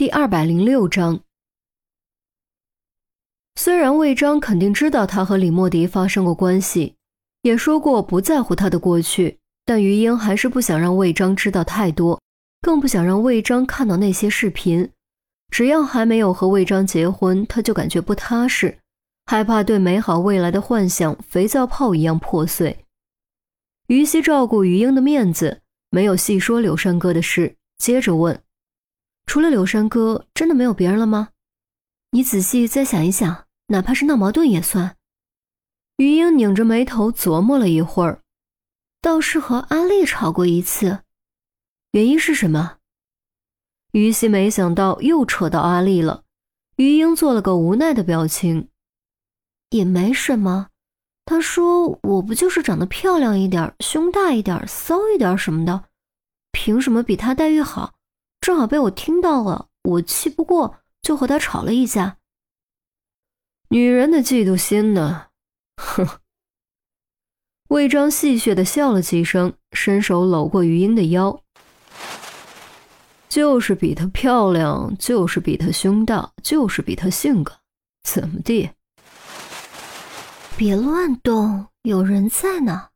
第二百零六章。虽然魏章肯定知道他和李莫迪发生过关系，也说过不在乎他的过去，但于英还是不想让魏章知道太多，更不想让魏章看到那些视频。只要还没有和魏章结婚，他就感觉不踏实，害怕对美好未来的幻想肥皂泡一样破碎。于西照顾于英的面子，没有细说柳山哥的事，接着问。除了柳山哥，真的没有别人了吗？你仔细再想一想，哪怕是闹矛盾也算。于英拧着眉头琢磨了一会儿，倒是和阿丽吵过一次。原因是什么？于西没想到又扯到阿丽了。于英做了个无奈的表情，也没什么。他说：“我不就是长得漂亮一点，胸大一点，骚一点什么的，凭什么比他待遇好？”正好被我听到了，我气不过，就和他吵了一架。女人的嫉妒心呢？哼！魏章戏谑的笑了几声，伸手搂过余英的腰。就是比她漂亮，就是比她胸大，就是比她性感，怎么地？别乱动，有人在呢。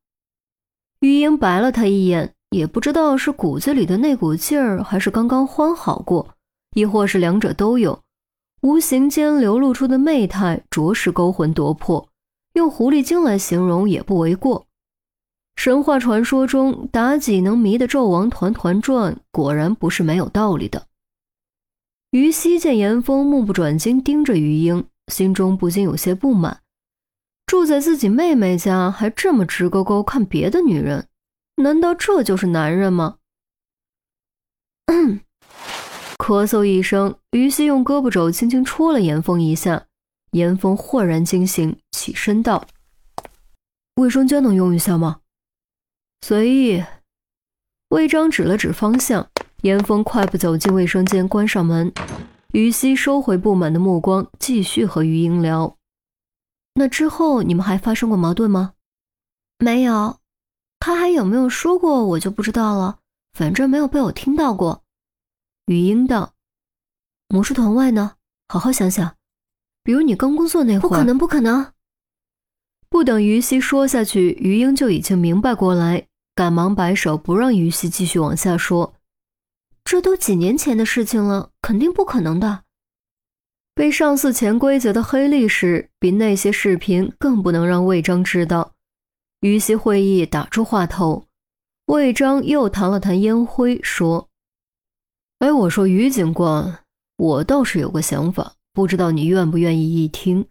余英白了他一眼。也不知道是骨子里的那股劲儿，还是刚刚欢好过，亦或是两者都有。无形间流露出的媚态，着实勾魂夺魄。用狐狸精来形容也不为过。神话传说中妲己能迷得纣王团团转，果然不是没有道理的。于西见严峰目不转睛盯着于英，心中不禁有些不满：住在自己妹妹家，还这么直勾勾看别的女人。难道这就是男人吗？咳嗽一声，于西用胳膊肘轻轻戳了严峰一下。严峰豁然惊醒，起身道：“卫生间能用一下吗？”随意。魏章指了指方向，严峰快步走进卫生间，关上门。于西收回不满的目光，继续和于英聊：“那之后你们还发生过矛盾吗？”“没有。”他还有没有说过，我就不知道了。反正没有被我听到过。语音道：“魔术团外呢？好好想想。比如你刚工作那会儿，不可能，不可能。”不等于西说下去，于英就已经明白过来，赶忙摆手不让于西继续往下说。这都几年前的事情了，肯定不可能的。被上司潜规则的黑历史，比那些视频更不能让魏章知道。于西会议打住话头，魏章又弹了弹烟灰，说：“哎，我说于警官，我倒是有个想法，不知道你愿不愿意一听。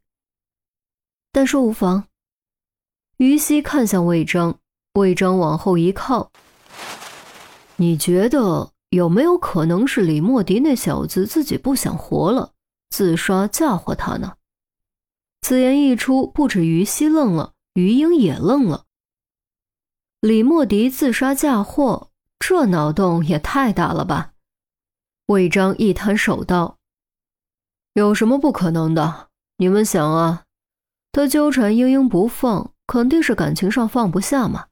但说无妨。”于西看向魏章，魏章往后一靠：“你觉得有没有可能是李莫迪那小子自己不想活了，自杀嫁祸他呢？”此言一出，不止于西愣了。于英也愣了。李莫迪自杀嫁祸，这脑洞也太大了吧？魏章一摊手道：“有什么不可能的？你们想啊，他纠缠英英不放，肯定是感情上放不下嘛。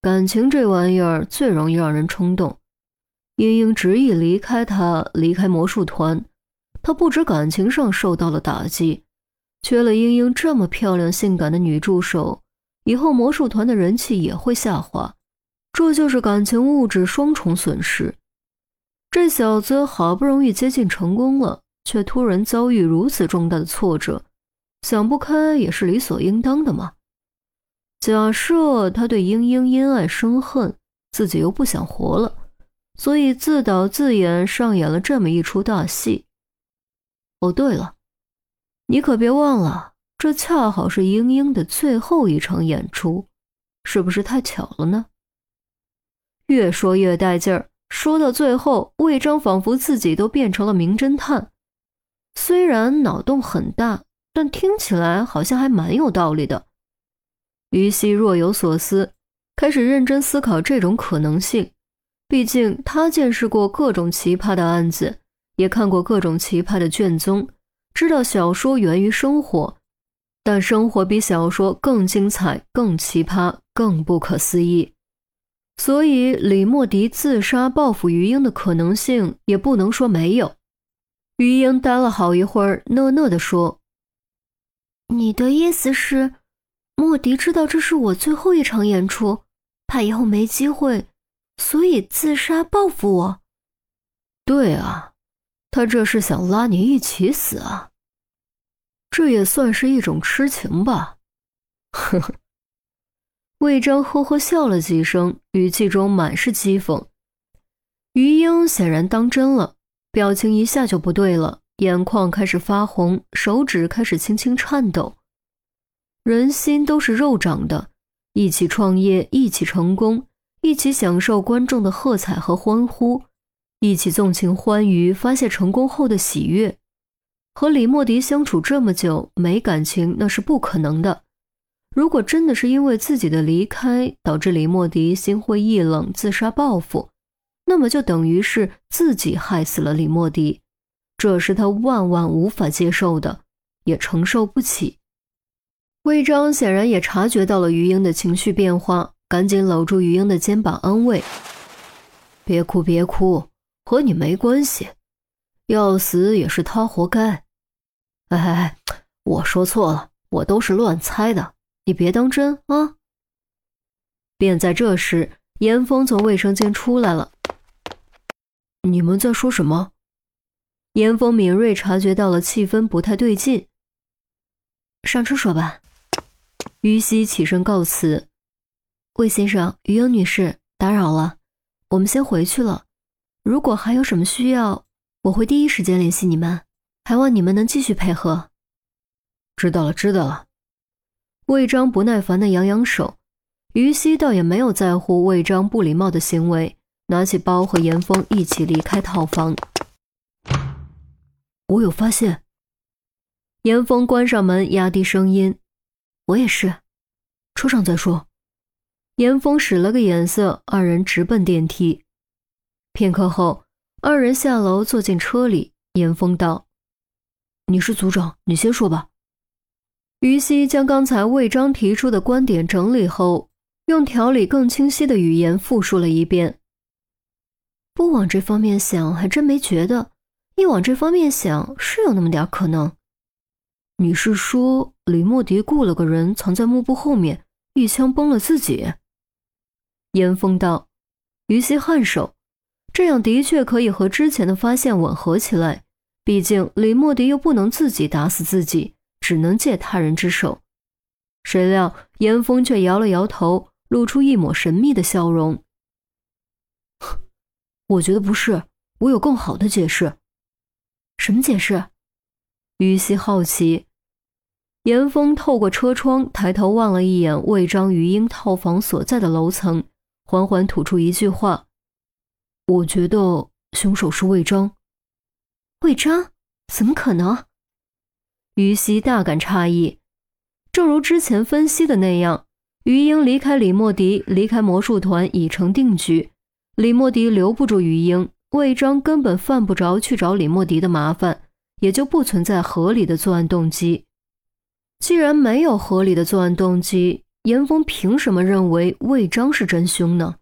感情这玩意儿最容易让人冲动。英英执意离开他，离开魔术团，他不止感情上受到了打击。”缺了英英这么漂亮性感的女助手，以后魔术团的人气也会下滑，这就是感情物质双重损失。这小子好不容易接近成功了，却突然遭遇如此重大的挫折，想不开也是理所应当的嘛。假设他对英英因爱生恨，自己又不想活了，所以自导自演上演了这么一出大戏。哦，对了。你可别忘了，这恰好是英英的最后一场演出，是不是太巧了呢？越说越带劲儿，说到最后，魏章仿佛自己都变成了名侦探。虽然脑洞很大，但听起来好像还蛮有道理的。于西若有所思，开始认真思考这种可能性。毕竟他见识过各种奇葩的案子，也看过各种奇葩的卷宗。知道小说源于生活，但生活比小说更精彩、更奇葩、更不可思议。所以李莫迪自杀报复于英的可能性也不能说没有。余英呆了好一会儿，讷讷地说：“你的意思是，莫迪知道这是我最后一场演出，怕以后没机会，所以自杀报复我？”“对啊，他这是想拉你一起死啊。这也算是一种痴情吧。”呵呵。魏章呵呵笑了几声，语气中满是讥讽。余英显然当真了，表情一下就不对了，眼眶开始发红，手指开始轻轻颤抖。人心都是肉长的，一起创业，一起成功，一起享受观众的喝彩和欢呼，一起纵情欢愉，发泄成功后的喜悦。和李莫迪相处这么久，没感情那是不可能的。如果真的是因为自己的离开导致李莫迪心灰意冷自杀报复，那么就等于是自己害死了李莫迪，这是他万万无法接受的，也承受不起。魏章显然也察觉到了余英的情绪变化，赶紧搂住余英的肩膀安慰：“别哭，别哭，和你没关系，要死也是他活该。”哎哎哎，我说错了，我都是乱猜的。你别当真啊！便在这时，严峰从卫生间出来了。你们在说什么？严峰敏锐察觉到了气氛不太对劲。上车说吧。于西起身告辞。魏先生、于英女士，打扰了，我们先回去了。如果还有什么需要，我会第一时间联系你们。还望你们能继续配合。知道了，知道了。魏章不耐烦地扬扬手，于西倒也没有在乎魏章不礼貌的行为，拿起包和严峰一起离开套房。我有发现。严峰关上门，压低声音：“我也是，车上再说。”严峰使了个眼色，二人直奔电梯。片刻后，二人下楼坐进车里。严峰道：“你是组长，你先说吧。”于西将刚才魏章提出的观点整理后，用条理更清晰的语言复述了一遍。不往这方面想，还真没觉得；一往这方面想，是有那么点可能。你是说李莫迪雇了个人藏在幕布后面，一枪崩了自己？严峰道。于西颔首，这样的确可以和之前的发现吻合起来。毕竟李莫迪又不能自己打死自己。只能借他人之手，谁料严峰却摇了摇头，露出一抹神秘的笑容。我觉得不是，我有更好的解释。什么解释？于西好奇。严峰透过车窗抬头望了一眼魏章余英套房所在的楼层，缓缓吐出一句话：“我觉得凶手是魏章。”魏章？怎么可能？于西大感诧异，正如之前分析的那样，于英离开李莫迪、离开魔术团已成定局。李莫迪留不住于英，魏章根本犯不着去找李莫迪的麻烦，也就不存在合理的作案动机。既然没有合理的作案动机，严峰凭什么认为魏章是真凶呢？